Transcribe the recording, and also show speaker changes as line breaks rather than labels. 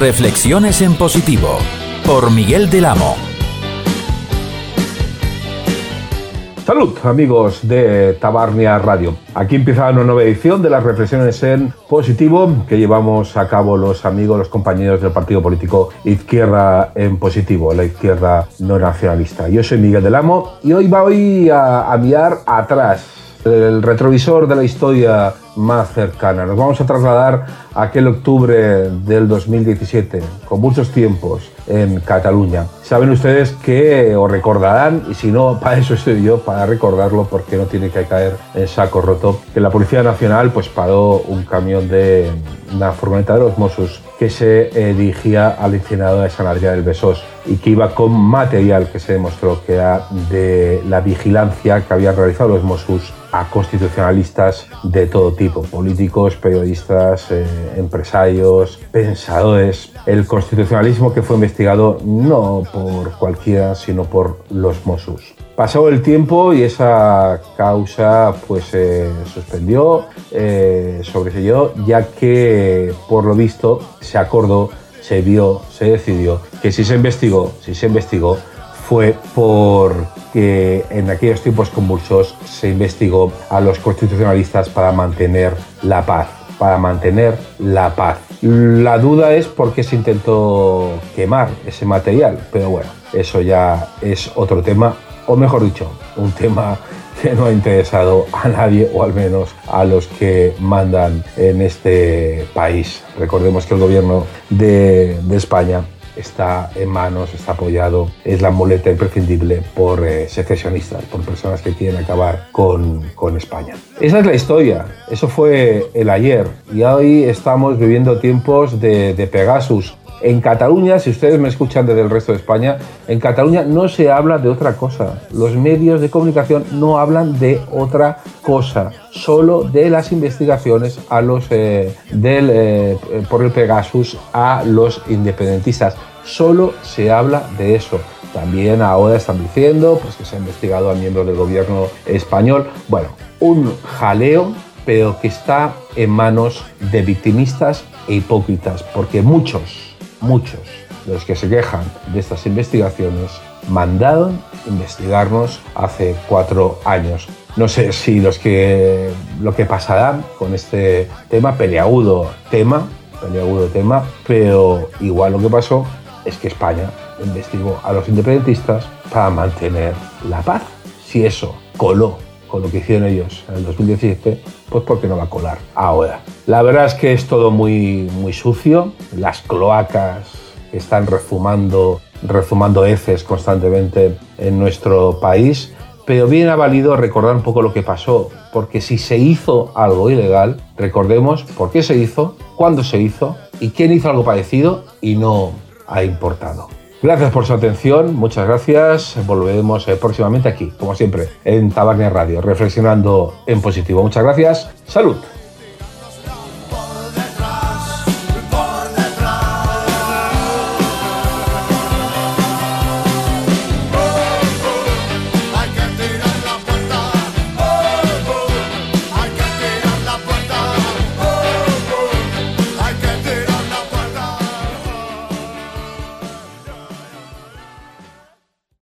Reflexiones en positivo por Miguel del Amo.
Salud, amigos de Tabarnia Radio. Aquí empieza una nueva edición de las reflexiones en positivo que llevamos a cabo los amigos, los compañeros del partido político Izquierda en Positivo, la izquierda no nacionalista. Yo soy Miguel del Amo y hoy voy a, a mirar atrás el retrovisor de la historia más cercana. Nos vamos a trasladar a aquel octubre del 2017, con muchos tiempos en Cataluña. Saben ustedes que, o recordarán, y si no, para eso estoy yo, para recordarlo, porque no tiene que caer en saco roto, que la Policía Nacional pues paró un camión de una furgoneta de los Mossos que se eh, dirigía al incinado de San Adrián del Besós y que iba con material que se demostró que era de la vigilancia que habían realizado los Mossos a constitucionalistas de todo tipo, políticos, periodistas, eh, empresarios, pensadores. El constitucionalismo que fue investigado no por cualquiera, sino por los Mossos. Pasó el tiempo y esa causa pues se suspendió, eh, ya que por lo visto se acordó, se vio, se decidió que si se investigó, si se investigó, fue porque en aquellos tiempos convulsos se investigó a los constitucionalistas para mantener la paz, para mantener la paz. La duda es por qué se intentó quemar ese material, pero bueno, eso ya es otro tema, o mejor dicho, un tema que no ha interesado a nadie, o al menos a los que mandan en este país. Recordemos que el gobierno de, de España está en manos, está apoyado, es la muleta imprescindible por eh, secesionistas, por personas que quieren acabar con, con, España. Esa es la historia, eso fue el ayer y hoy estamos viviendo tiempos de, de Pegasus. En Cataluña, si ustedes me escuchan desde el resto de España, en Cataluña no se habla de otra cosa. Los medios de comunicación no hablan de otra cosa, solo de las investigaciones a los, eh, del, eh, por el Pegasus a los independentistas. Solo se habla de eso. También ahora están diciendo pues, que se ha investigado a miembros del gobierno español. Bueno, un jaleo, pero que está en manos de victimistas e hipócritas, porque muchos muchos de los que se quejan de estas investigaciones mandaron investigarnos hace cuatro años. No sé si los que, lo que pasará con este tema, peleagudo tema, peleagudo tema, pero igual lo que pasó es que España investigó a los independentistas para mantener la paz. Si eso coló con lo que hicieron ellos en el 2017, pues porque no va a colar ahora. La verdad es que es todo muy, muy sucio, las cloacas están rezumando, rezumando heces constantemente en nuestro país, pero bien ha valido recordar un poco lo que pasó, porque si se hizo algo ilegal, recordemos por qué se hizo, cuándo se hizo y quién hizo algo parecido y no ha importado. Gracias por su atención, muchas gracias. Volveremos eh, próximamente aquí, como siempre, en Tabarnia Radio, reflexionando en positivo. Muchas gracias. Salud.